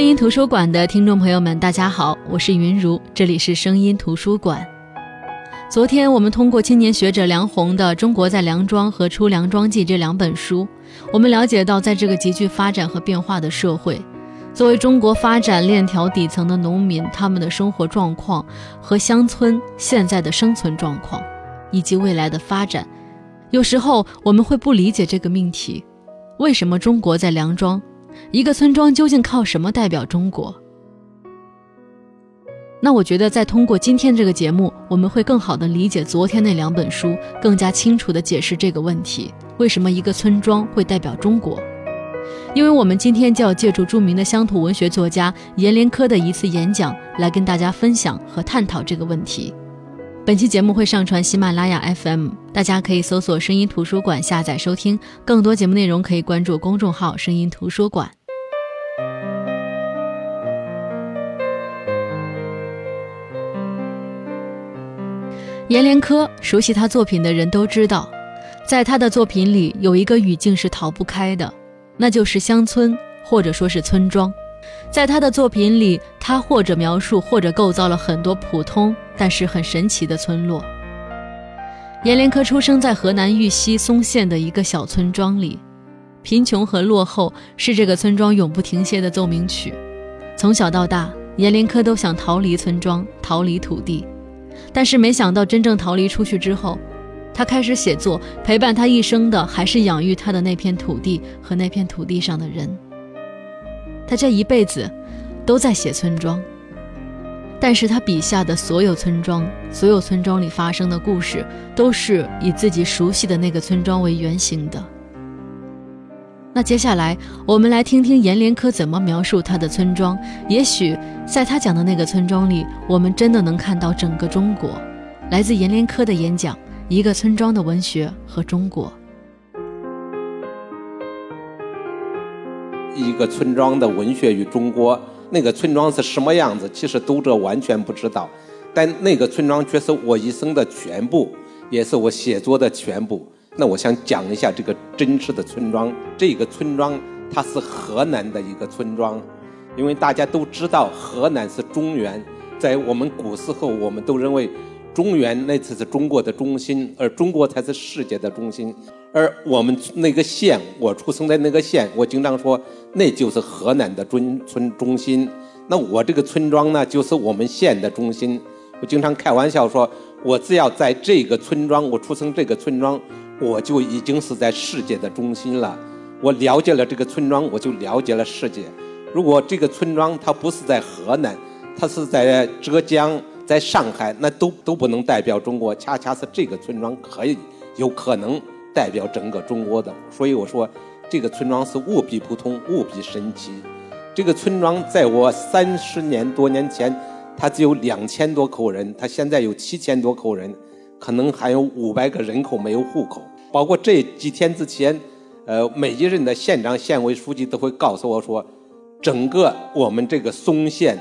声音图书馆的听众朋友们，大家好，我是云如，这里是声音图书馆。昨天我们通过青年学者梁鸿的《中国在梁庄》和《出梁庄记》这两本书，我们了解到，在这个急剧发展和变化的社会，作为中国发展链条底层的农民，他们的生活状况和乡村现在的生存状况，以及未来的发展，有时候我们会不理解这个命题：为什么中国在梁庄？一个村庄究竟靠什么代表中国？那我觉得，在通过今天这个节目，我们会更好的理解昨天那两本书，更加清楚的解释这个问题：为什么一个村庄会代表中国？因为我们今天就要借助著名的乡土文学作家阎连科的一次演讲，来跟大家分享和探讨这个问题。本期节目会上传喜马拉雅 FM，大家可以搜索“声音图书馆”下载收听。更多节目内容可以关注公众号“声音图书馆”。阎连科，熟悉他作品的人都知道，在他的作品里有一个语境是逃不开的，那就是乡村或者说是村庄。在他的作品里，他或者描述，或者构造了很多普通但是很神奇的村落。阎连科出生在河南豫西嵩县的一个小村庄里，贫穷和落后是这个村庄永不停歇的奏鸣曲。从小到大，阎连科都想逃离村庄，逃离土地，但是没想到真正逃离出去之后，他开始写作，陪伴他一生的还是养育他的那片土地和那片土地上的人。他这一辈子都在写村庄，但是他笔下的所有村庄，所有村庄里发生的故事，都是以自己熟悉的那个村庄为原型的。那接下来，我们来听听阎连科怎么描述他的村庄。也许在他讲的那个村庄里，我们真的能看到整个中国。来自阎连科的演讲：一个村庄的文学和中国。一个村庄的文学与中国，那个村庄是什么样子？其实读者完全不知道，但那个村庄却是我一生的全部，也是我写作的全部。那我想讲一下这个真实的村庄。这个村庄它是河南的一个村庄，因为大家都知道河南是中原，在我们古时候我们都认为中原那才是中国的中心，而中国才是世界的中心。而我们那个县，我出生在那个县，我经常说那就是河南的中村中心。那我这个村庄呢，就是我们县的中心。我经常开玩笑说，我只要在这个村庄，我出生这个村庄，我就已经是在世界的中心了。我了解了这个村庄，我就了解了世界。如果这个村庄它不是在河南，它是在浙江、在上海，那都都不能代表中国。恰恰是这个村庄可以有可能。代表整个中国的，所以我说这个村庄是无比普通、无比神奇。这个村庄在我三十年多年前，它只有两千多口人，它现在有七千多口人，可能还有五百个人口没有户口。包括这几天之前，呃，每一任的县长、县委书记都会告诉我说，整个我们这个嵩县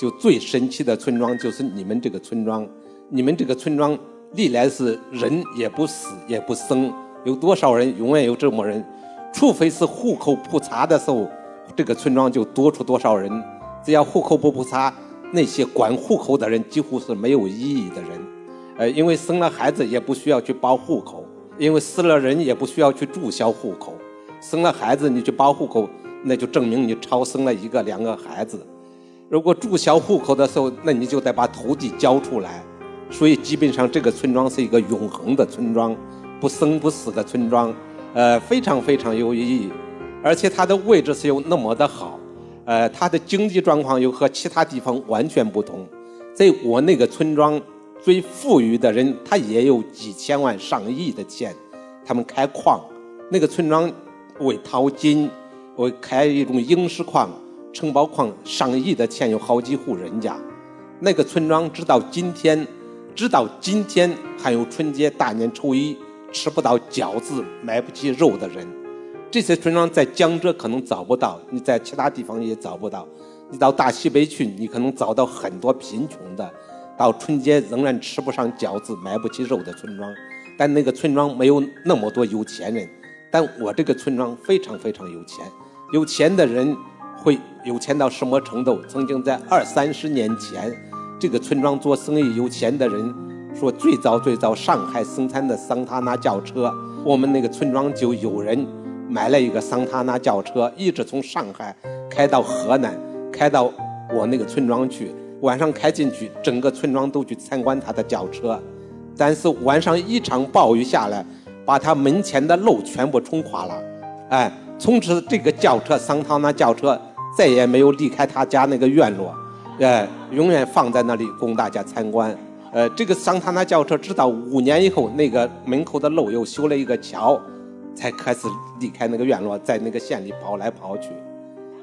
就最神奇的村庄就是你们这个村庄，你们这个村庄历来是人也不死也不生。有多少人永远有这么人，除非是户口普查的时候，这个村庄就多出多少人。只要户口不普查，那些管户口的人几乎是没有意义的人。呃，因为生了孩子也不需要去报户口，因为死了人也不需要去注销户口。生了孩子你去报户口，那就证明你超生了一个两个孩子。如果注销户口的时候，那你就得把土地交出来。所以基本上这个村庄是一个永恒的村庄。不生不死的村庄，呃，非常非常有意义，而且它的位置是又那么的好，呃，它的经济状况又和其他地方完全不同。在我那个村庄，最富裕的人他也有几千万上亿的钱，他们开矿，那个村庄为淘金，为开一种萤石矿、承包矿，上亿的钱有好几户人家。那个村庄直到今天，直到今天还有春节、大年初一。吃不到饺子、买不起肉的人，这些村庄在江浙可能找不到，你在其他地方也找不到。你到大西北去，你可能找到很多贫穷的，到春节仍然吃不上饺子、买不起肉的村庄。但那个村庄没有那么多有钱人，但我这个村庄非常非常有钱。有钱的人会有钱到什么程度？曾经在二三十年前，这个村庄做生意有钱的人说，最早最早上海生产的桑塔纳轿车，我们那个村庄就有人买了一个桑塔纳轿车，一直从上海开到河南，开到我那个村庄去。晚上开进去，整个村庄都去参观他的轿车，但是晚上一场暴雨下来，把他门前的路全部冲垮了，哎，从此这个轿车桑塔纳轿车再也没有离开他家那个院落，呃，永远放在那里供大家参观。呃，这个桑塔纳轿车直到五年以后，那个门口的路又修了一个桥，才开始离开那个院落，在那个县里跑来跑去。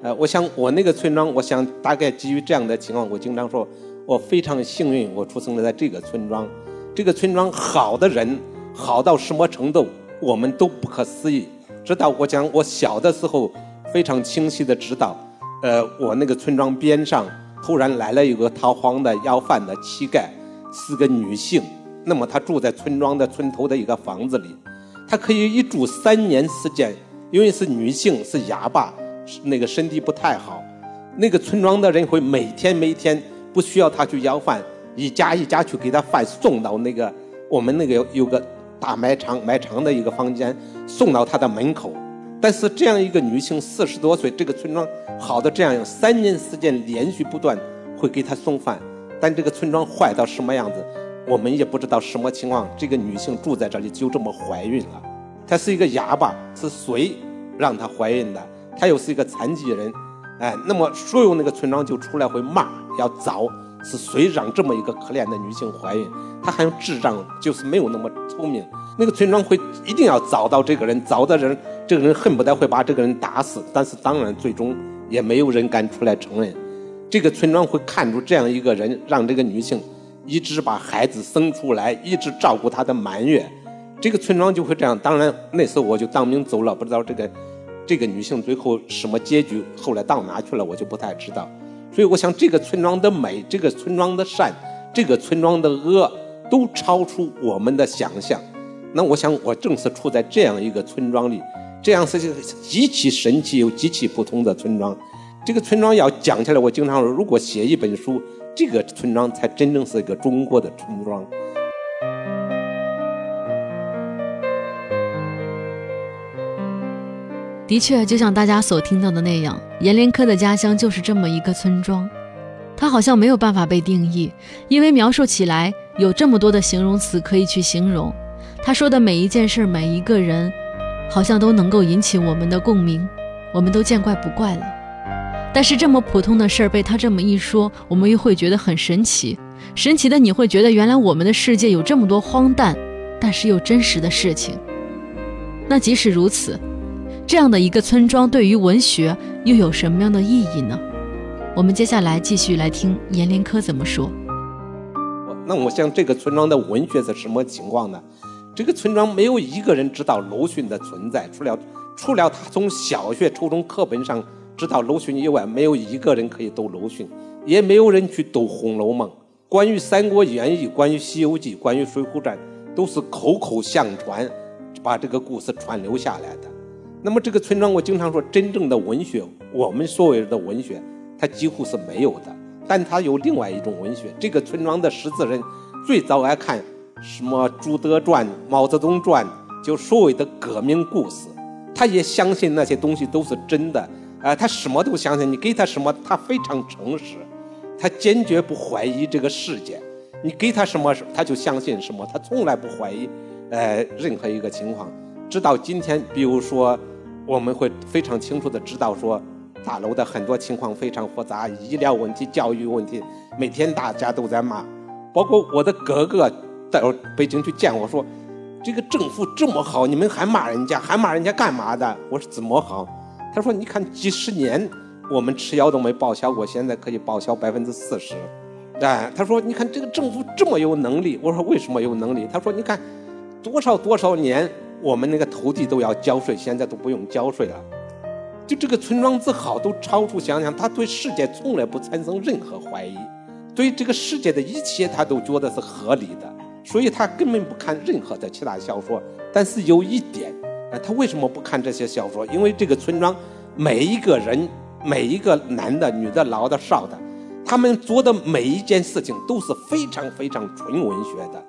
呃，我想我那个村庄，我想大概基于这样的情况，我经常说，我非常幸运，我出生在这个村庄。这个村庄好的人，好到什么程度，我们都不可思议。直到我讲我小的时候，非常清晰的知道，呃，我那个村庄边上突然来了一个逃荒的要饭的乞丐，是个女性。那么她住在村庄的村头的一个房子里，她可以一住三年时间，因为是女性，是哑巴。那个身体不太好，那个村庄的人会每天每天不需要他去要饭，一家一家去给他饭送到那个我们那个有个大卖场卖场的一个房间，送到他的门口。但是这样一个女性四十多岁，这个村庄好的这样有三年时间连续不断会给他送饭，但这个村庄坏到什么样子，我们也不知道什么情况。这个女性住在这里就这么怀孕了，她是一个哑巴，是谁让她怀孕的？她又是一个残疾人，哎，那么所有那个村庄就出来会骂，要找是谁让这么一个可怜的女性怀孕？她还有智障，就是没有那么聪明。那个村庄会一定要找到这个人，找的人，这个人恨不得会把这个人打死。但是当然，最终也没有人敢出来承认。这个村庄会看出这样一个人，让这个女性一直把孩子生出来，一直照顾她的满月。这个村庄就会这样。当然那时候我就当兵走了，不知道这个。这个女性最后什么结局？后来到哪去了？我就不太知道。所以我想，这个村庄的美，这个村庄的善，这个村庄的恶，都超出我们的想象。那我想，我正是处在这样一个村庄里，这样是极其神奇又极其不同的村庄。这个村庄要讲起来，我经常说，如果写一本书，这个村庄才真正是一个中国的村庄。的确，就像大家所听到的那样，阎连科的家乡就是这么一个村庄。他好像没有办法被定义，因为描述起来有这么多的形容词可以去形容。他说的每一件事、每一个人，好像都能够引起我们的共鸣，我们都见怪不怪了。但是这么普通的事儿被他这么一说，我们又会觉得很神奇。神奇的你会觉得，原来我们的世界有这么多荒诞，但是又真实的事情。那即使如此。这样的一个村庄对于文学又有什么样的意义呢？我们接下来继续来听阎连科怎么说。那我像这个村庄的文学是什么情况呢？这个村庄没有一个人知道鲁迅的存在，除了除了他从小学、初中课本上知道鲁迅以外，没有一个人可以读鲁迅，也没有人去读《红楼梦》。关于《三国演义》、关于《西游记》、关于《水浒传》，都是口口相传，把这个故事传留下来的。那么这个村庄，我经常说，真正的文学，我们所谓的文学，它几乎是没有的。但它有另外一种文学。这个村庄的识字人最早爱看什么《朱德传》《毛泽东传》，就所谓的革命故事。他也相信那些东西都是真的，啊，他什么都相信。你给他什么，他非常诚实，他坚决不怀疑这个世界。你给他什么，他就相信什么，他从来不怀疑，呃，任何一个情况。直到今天，比如说，我们会非常清楚的知道说，大楼的很多情况非常复杂，医疗问题、教育问题，每天大家都在骂。包括我的哥哥到北京去见我说，这个政府这么好，你们还骂人家，还骂人家干嘛的？我说怎么好？他说你看几十年我们吃药都没报销过，现在可以报销百分之四十。哎，他说你看这个政府这么有能力。我说为什么有能力？他说你看多少多少年。我们那个土地都要交税，现在都不用交税了。就这个村庄之好，都超出想象。他对世界从来不产生任何怀疑，对这个世界的一切他都觉得是合理的，所以他根本不看任何的其他小说。但是有一点，他为什么不看这些小说？因为这个村庄每一个人每一个男的、女的、老的、少的，他们做的每一件事情都是非常非常纯文学的，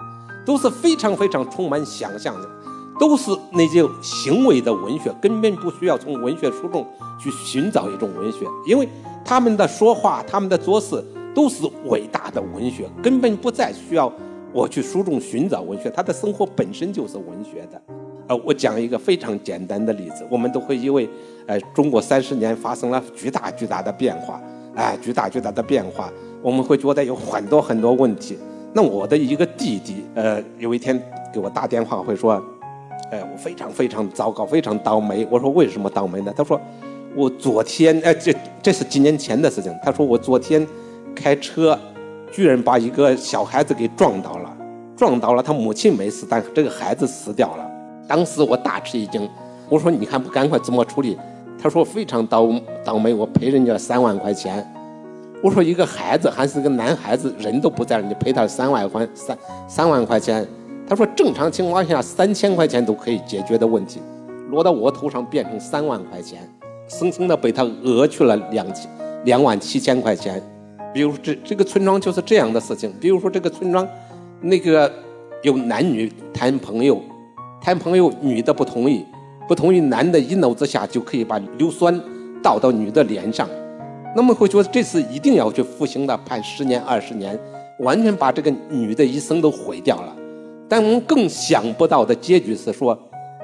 都是非常非常充满想象的，都是那些行为的文学，根本不需要从文学书中去寻找一种文学，因为他们的说话、他们的做事都是伟大的文学，根本不再需要我去书中寻找文学，他的生活本身就是文学的。呃，我讲一个非常简单的例子，我们都会因为，呃，中国三十年发生了巨大巨大的变化，哎，巨大巨大的变化，我们会觉得有很多很多问题。那我的一个弟弟，呃，有一天给我打电话会说，哎，我非常非常糟糕，非常倒霉。我说为什么倒霉呢？他说，我昨天，哎，这这是几年前的事情。他说我昨天开车，居然把一个小孩子给撞倒了，撞倒了，他母亲没死，但这个孩子死掉了。当时我大吃一惊，我说：“你看不赶快怎么处理？”他说：“非常倒倒霉，我赔人家三万块钱。”我说：“一个孩子还是个男孩子，人都不在了，你赔他三万块三三万块钱？”他说：“正常情况下三千块钱都可以解决的问题，落到我头上变成三万块钱，生生的被他讹去了两千两万七千块钱。比如这这个村庄就是这样的事情。比如说这个村庄，那个有男女谈朋友。”谈朋友，女的不同意，不同意，男的一怒之下就可以把硫酸倒到女的脸上，那么会觉得这次一定要去服刑的，判十年二十年，完全把这个女的一生都毁掉了。但我们更想不到的结局是说，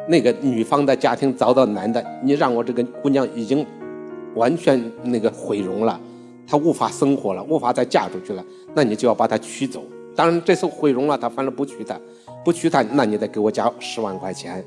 那个女方的家庭遭到男的，你让我这个姑娘已经完全那个毁容了，他无法生活了，无法再嫁出去了，那你就要把她娶走。当然这次毁容了，他反正不娶她。不娶她，那你得给我交十万块钱，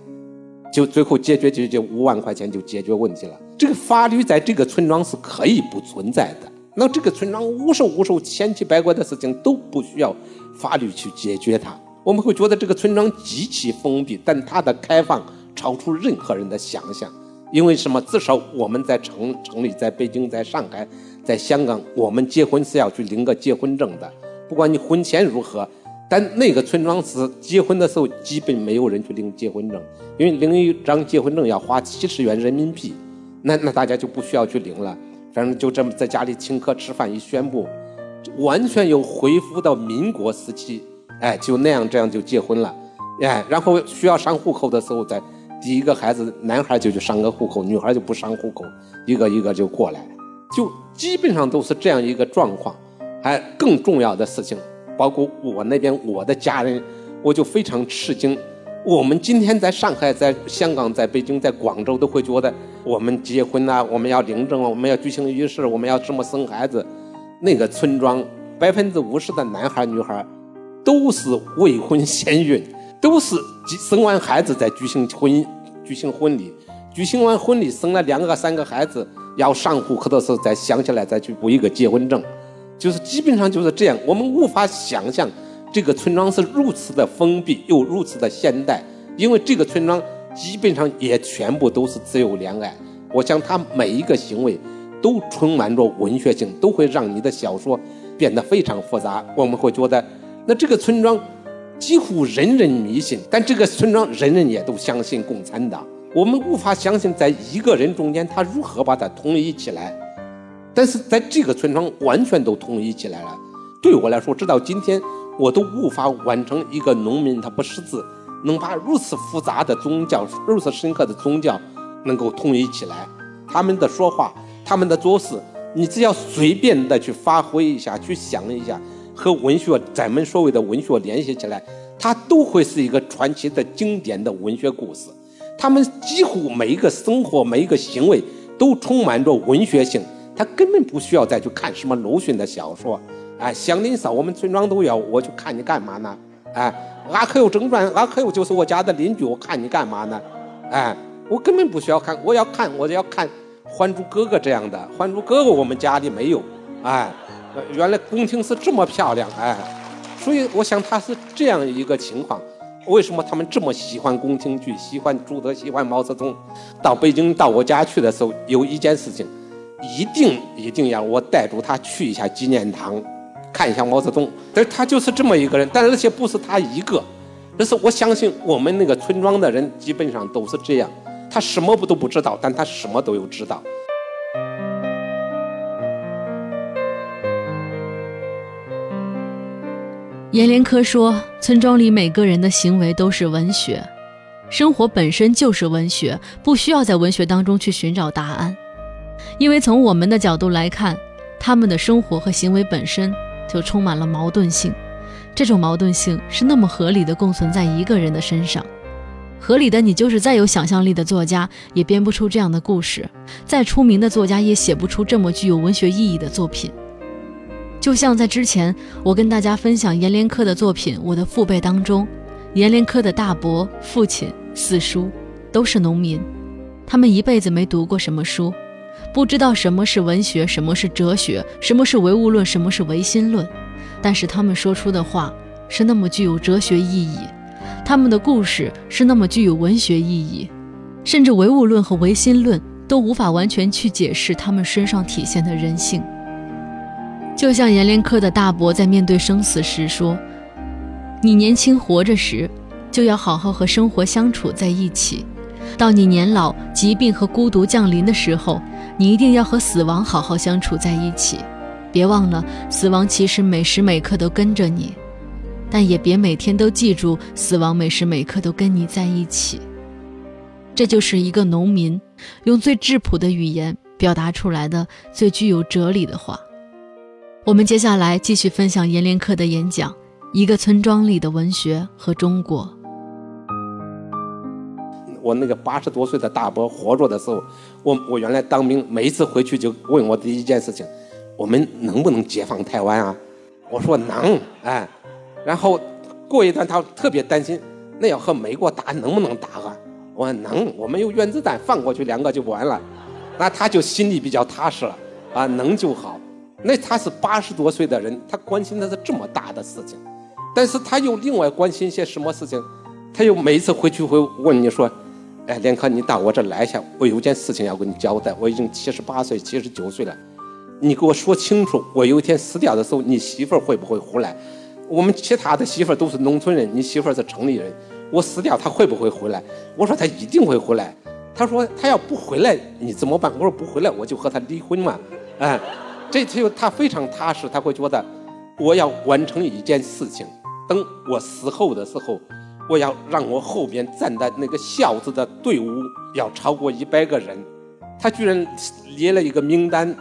就最后解决解决五万块钱就解决问题了。这个法律在这个村庄是可以不存在的。那这个村庄无数无数千奇百怪的事情都不需要法律去解决它。我们会觉得这个村庄极其封闭，但它的开放超出任何人的想象。因为什么？至少我们在城城里，在北京，在上海，在香港，我们结婚是要去领个结婚证的，不管你婚前如何。但那个村庄是结婚的时候，基本没有人去领结婚证，因为领一张结婚证要花七十元人民币，那那大家就不需要去领了，反正就这么在家里请客吃饭一宣布，完全又恢复到民国时期，哎，就那样这样就结婚了，哎，然后需要上户口的时候，在第一个孩子男孩就去上个户口，女孩就不上户口，一个一个就过来，就基本上都是这样一个状况，还更重要的事情。包括我那边我的家人，我就非常吃惊。我们今天在上海、在香港、在北京、在广州，都会觉得我们结婚啊，我们要领证，我们要举行仪式，我们要怎么生孩子。那个村庄百分之五十的男孩女孩都是未婚先孕，都是生完孩子再举行婚举行婚礼，举行完婚礼生了两个三个孩子，要上户口的时候再想起来再去补一个结婚证。就是基本上就是这样，我们无法想象这个村庄是如此的封闭又如此的现代，因为这个村庄基本上也全部都是自由恋爱。我想他每一个行为都充满着文学性，都会让你的小说变得非常复杂。我们会觉得，那这个村庄几乎人人迷信，但这个村庄人人也都相信共产党。我们无法相信，在一个人中间，他如何把它统一起来。但是在这个村庄完全都统一起来了。对我来说，直到今天，我都无法完成一个农民他不识字，能把如此复杂的宗教、如此深刻的宗教能够统一起来。他们的说话，他们的做事，你只要随便的去发挥一下，去想一下，和文学咱们所谓的文学联系起来，它都会是一个传奇的经典的文学故事。他们几乎每一个生活、每一个行为都充满着文学性。他根本不需要再去看什么鲁迅的小说，哎，祥林嫂，我们村庄都有，我去看你干嘛呢？哎，阿克友正传，阿克友就是我家的邻居，我看你干嘛呢？哎，我根本不需要看，我要看，我就要看《还珠格格》这样的，《还珠格格》我们家里没有，哎，原来宫廷是这么漂亮，哎，所以我想他是这样一个情况。为什么他们这么喜欢宫廷剧，喜欢朱德，喜欢毛泽东？到北京到我家去的时候，有一件事情。一定一定要我带着他去一下纪念堂，看一下毛泽东。但是他就是这么一个人，但是而且不是他一个，而是我相信我们那个村庄的人基本上都是这样。他什么不都不知道，但他什么都有知道。阎连科说：“村庄里每个人的行为都是文学，生活本身就是文学，不需要在文学当中去寻找答案。因为从我们的角度来看，他们的生活和行为本身就充满了矛盾性。这种矛盾性是那么合理的共存在一个人的身上，合理的你就是再有想象力的作家也编不出这样的故事，再出名的作家也写不出这么具有文学意义的作品。”就像在之前我跟大家分享阎连科的作品《我的父辈》当中，阎连科的大伯、父亲、四叔都是农民，他们一辈子没读过什么书，不知道什么是文学，什么是哲学，什么是唯物论，什么是唯心论，但是他们说出的话是那么具有哲学意义，他们的故事是那么具有文学意义，甚至唯物论和唯心论都无法完全去解释他们身上体现的人性。就像阎连科的大伯在面对生死时说：“你年轻活着时，就要好好和生活相处在一起；到你年老、疾病和孤独降临的时候，你一定要和死亡好好相处在一起。别忘了，死亡其实每时每刻都跟着你，但也别每天都记住死亡每时每刻都跟你在一起。”这就是一个农民用最质朴的语言表达出来的最具有哲理的话。我们接下来继续分享阎连科的演讲《一个村庄里的文学和中国》。我那个八十多岁的大伯活着的时候，我我原来当兵，每一次回去就问我第一件事情：我们能不能解放台湾啊？我说能，哎。然后过一段他特别担心，那要和美国打能不能打啊？我说能，我们用原子弹放过去两个就完了，那他就心里比较踏实了啊，能就好。那他是八十多岁的人，他关心的是这么大的事情，但是他又另外关心些什么事情？他又每一次回去会问你说：“哎，连科，你到我这来一下，我有件事情要跟你交代。我已经七十八岁、七十九岁了，你给我说清楚，我有一天死掉的时候，你媳妇会不会回来？我们其他的媳妇都是农村人，你媳妇是城里人，我死掉她会不会回来？我说她一定会回来。他说他要不回来你怎么办？我说不回来我就和他离婚嘛，哎。这次他非常踏实，他会觉得我要完成一件事情。等我死后的时候，我要让我后边站的那个孝子的队伍要超过一百个人。他居然列了一个名单，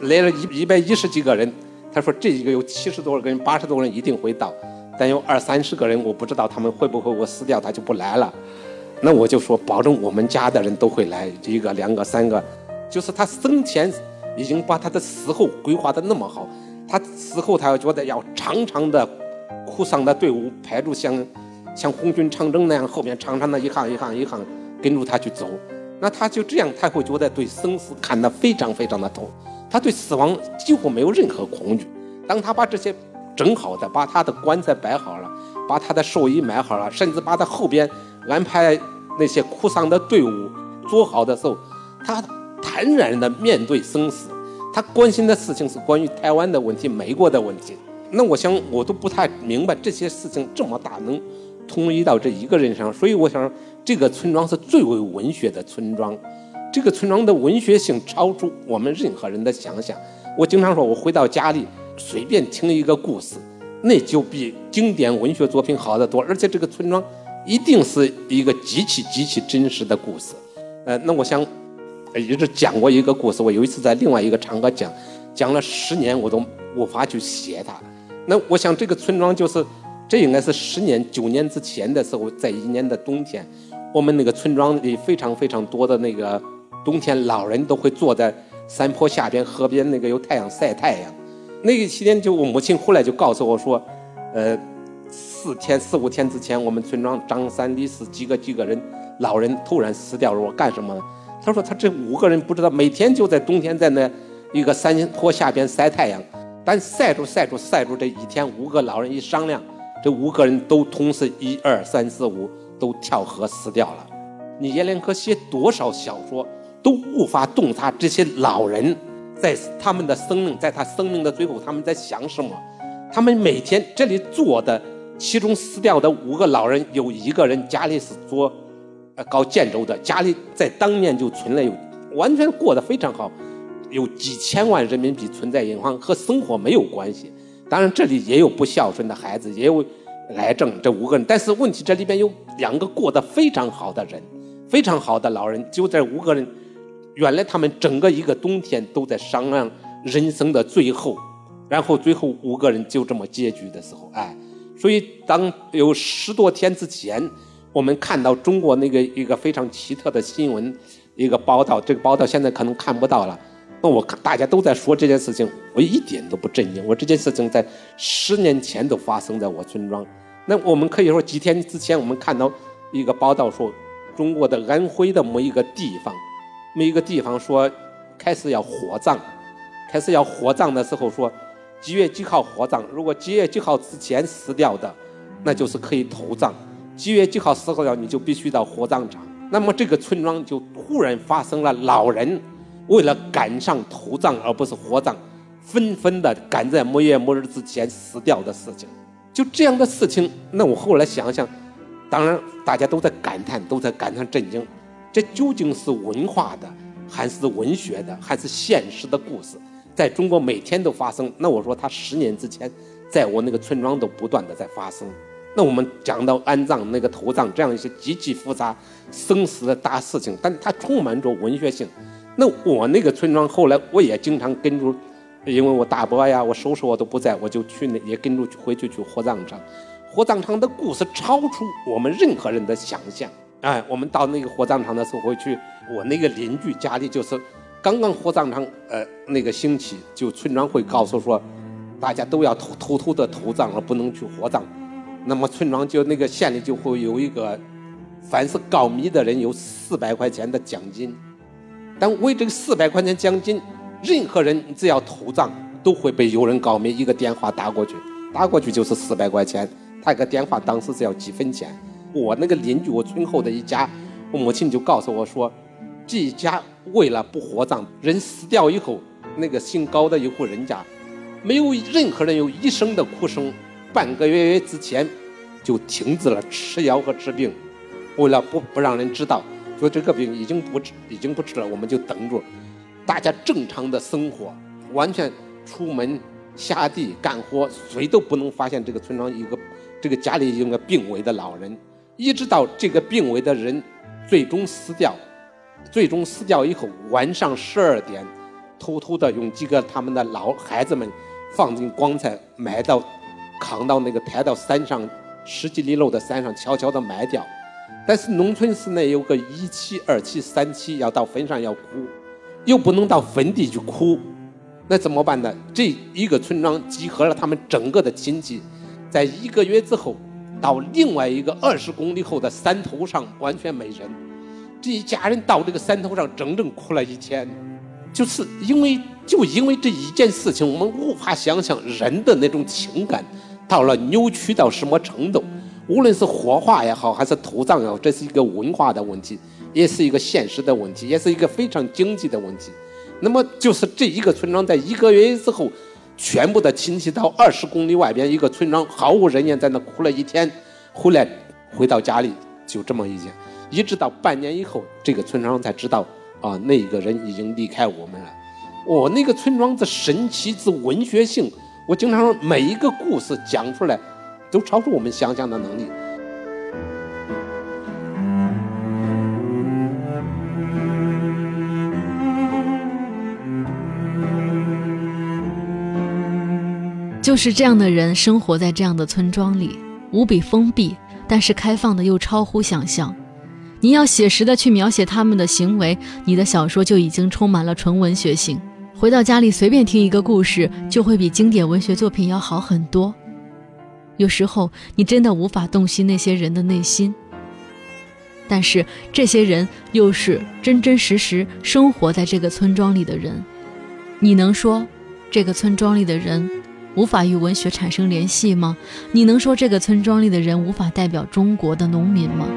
列了一一百一十几个人。他说这一个有七十多个人、八十多人一定会到，但有二三十个人我不知道他们会不会我死掉他就不来了。那我就说保证我们家的人都会来，一个、两个、三个，就是他生前。已经把他的死后规划的那么好，他死后他要觉得要长长的哭丧的队伍排住像像红军长征那样后面长长的一行一行一行跟着他去走，那他就这样他会觉得对生死看得非常非常的透，他对死亡几乎没有任何恐惧。当他把这些整好的，把他的棺材摆好了，把他的寿衣买好了，甚至把他后边安排那些哭丧的队伍做好的时候，他。坦然的面对生死，他关心的事情是关于台湾的问题、美国的问题。那我想，我都不太明白这些事情这么大能统一到这一个人上。所以我想，这个村庄是最为文学的村庄。这个村庄的文学性超出我们任何人的想象。我经常说，我回到家里随便听一个故事，那就比经典文学作品好得多。而且这个村庄一定是一个极其极其真实的故事。呃，那我想。一直讲过一个故事，我有一次在另外一个场合讲，讲了十年我都无法去写它。那我想这个村庄就是，这应该是十年九年之前的时候，在一年的冬天，我们那个村庄里非常非常多的那个冬天老人都会坐在山坡下边、河边那个有太阳晒太阳。那个期间就我母亲回来就告诉我说，呃，四天四五天之前，我们村庄张三李四几个几个人老人突然死掉了，我干什么？他说：“他这五个人不知道，每天就在冬天在那一个山坡下边晒太阳，但晒着晒着晒着这一天，五个老人一商量，这五个人都同时一二三四五都跳河死掉了。你阎连科写多少小说都无法洞察这些老人在他们的生命，在他生命的最后他们在想什么。他们每天这里做的，其中死掉的五个老人有一个人家里是做。”呃，搞建筑的家里在当年就存了有，完全过得非常好，有几千万人民币存在银行，和生活没有关系。当然这里也有不孝顺的孩子，也有癌症，这五个人。但是问题这里边有两个过得非常好的人，非常好的老人，就这五个人。原来他们整个一个冬天都在商量人生的最后，然后最后五个人就这么结局的时候，哎，所以当有十多天之前，我们看到中国那个一个非常奇特的新闻，一个报道，这个报道现在可能看不到了。那我大家都在说这件事情，我一点都不震惊。我这件事情在十年前都发生在我村庄。那我们可以说几天之前，我们看到一个报道说，中国的安徽的某一个地方。每一个地方说开始要火葬，开始要火葬的时候说几月几号火葬？如果几月几号之前死掉的，那就是可以投葬；几月几号死掉，你就必须到火葬场。那么这个村庄就突然发生了老人为了赶上土葬而不是火葬，纷纷的赶在某月某日之前死掉的事情。就这样的事情，那我后来想想，当然大家都在感叹，都在感叹震惊。这究竟是文化的，还是文学的，还是现实的故事？在中国每天都发生。那我说，他十年之前，在我那个村庄都不断的在发生。那我们讲到安葬、那个土葬这样一些极其复杂、生死的大事情，但它充满着文学性。那我那个村庄后来我也经常跟住，因为我大伯呀、我叔叔我都不在，我就去那也跟住回去去火葬场。火葬场的故事超出我们任何人的想象。哎，我们到那个火葬场的时候，回去我那个邻居家里就是，刚刚火葬场呃那个兴起，就村庄会告诉说，大家都要偷偷偷的投葬，而不能去火葬。那么村庄就那个县里就会有一个，凡是告密的人有四百块钱的奖金，但为这个四百块钱奖金，任何人只要投葬都会被有人告密，一个电话打过去，打过去就是四百块钱，他一个电话当时只要几分钱。我那个邻居，我村后的一家，我母亲就告诉我说，这一家为了不火葬，人死掉以后，那个姓高的一户人家，没有任何人有一声的哭声，半个月之前就停止了吃药和治病，为了不不让人知道，说这个病已经不治，已经不治了，我们就等着，大家正常的生活，完全出门下地干活，谁都不能发现这个村庄一个这个家里有个病危的老人。一直到这个病危的人最终死掉，最终死掉以后，晚上十二点，偷偷的用几个他们的老孩子们放进棺材，埋到扛到那个抬到山上十几里路的山上，悄悄的埋掉。但是农村是那有个一期、二期、三期，要到坟上要哭，又不能到坟地去哭，那怎么办呢？这一个村庄集合了他们整个的亲戚，在一个月之后。到另外一个二十公里后的山头上，完全没人。这一家人到这个山头上，整整哭了一天，就是因为就因为这一件事情，我们无法想象人的那种情感到了扭曲到什么程度。无论是火化也好，还是土葬也好，这是一个文化的问题，也是一个现实的问题，也是一个非常经济的问题。那么，就是这一个村庄在一个月之后。全部的亲戚到二十公里外边一个村庄，毫无人烟，在那哭了一天，回来回到家里就这么一件，一直到半年以后，这个村庄才知道啊，那个人已经离开我们了。我那个村庄的神奇之文学性，我经常说每一个故事讲出来，都超出我们想象的能力。就是这样的人生活在这样的村庄里，无比封闭，但是开放的又超乎想象。你要写实的去描写他们的行为，你的小说就已经充满了纯文学性。回到家里随便听一个故事，就会比经典文学作品要好很多。有时候你真的无法洞悉那些人的内心，但是这些人又是真真实实生活在这个村庄里的人。你能说这个村庄里的人？无法与文学产生联系吗？你能说这个村庄里的人无法代表中国的农民吗？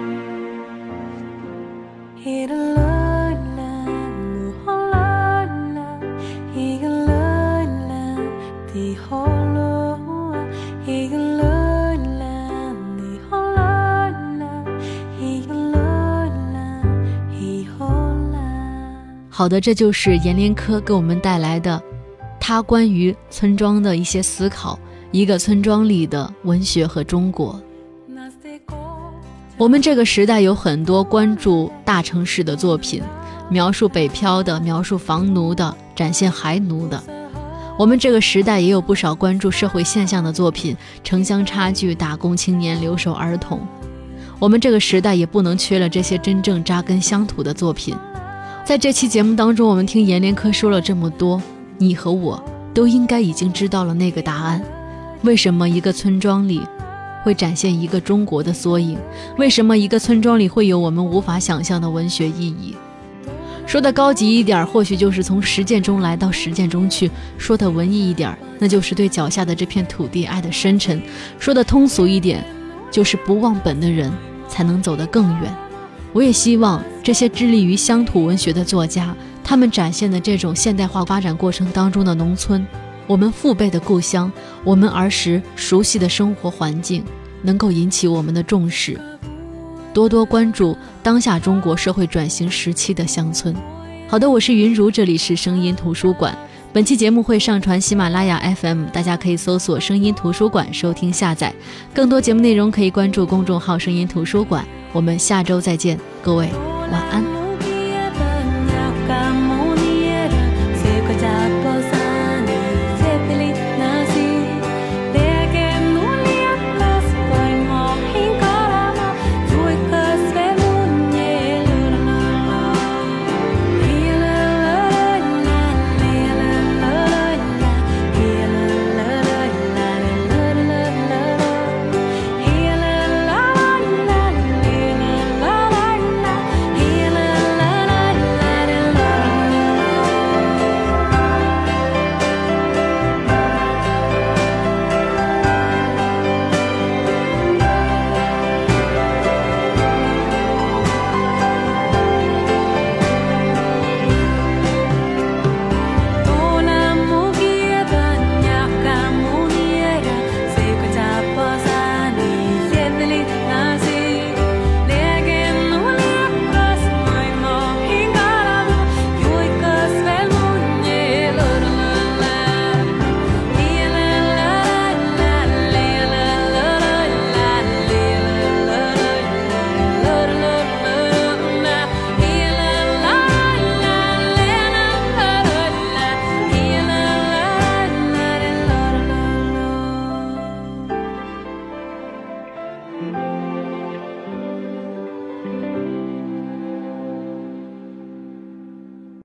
好的，这就是阎连科给我们带来的。他关于村庄的一些思考，一个村庄里的文学和中国。我们这个时代有很多关注大城市的作品，描述北漂的，描述房奴的，展现孩奴的。我们这个时代也有不少关注社会现象的作品，城乡差距、打工青年、留守儿童。我们这个时代也不能缺了这些真正扎根乡土的作品。在这期节目当中，我们听阎连科说了这么多，你和我都应该已经知道了那个答案：为什么一个村庄里？会展现一个中国的缩影。为什么一个村庄里会有我们无法想象的文学意义？说的高级一点，或许就是从实践中来到实践中去；说的文艺一点，那就是对脚下的这片土地爱的深沉；说的通俗一点，就是不忘本的人才能走得更远。我也希望这些致力于乡土文学的作家，他们展现的这种现代化发展过程当中的农村。我们父辈的故乡，我们儿时熟悉的生活环境，能够引起我们的重视，多多关注当下中国社会转型时期的乡村。好的，我是云如，这里是声音图书馆。本期节目会上传喜马拉雅 FM，大家可以搜索“声音图书馆”收听下载。更多节目内容可以关注公众号“声音图书馆”。我们下周再见，各位晚安。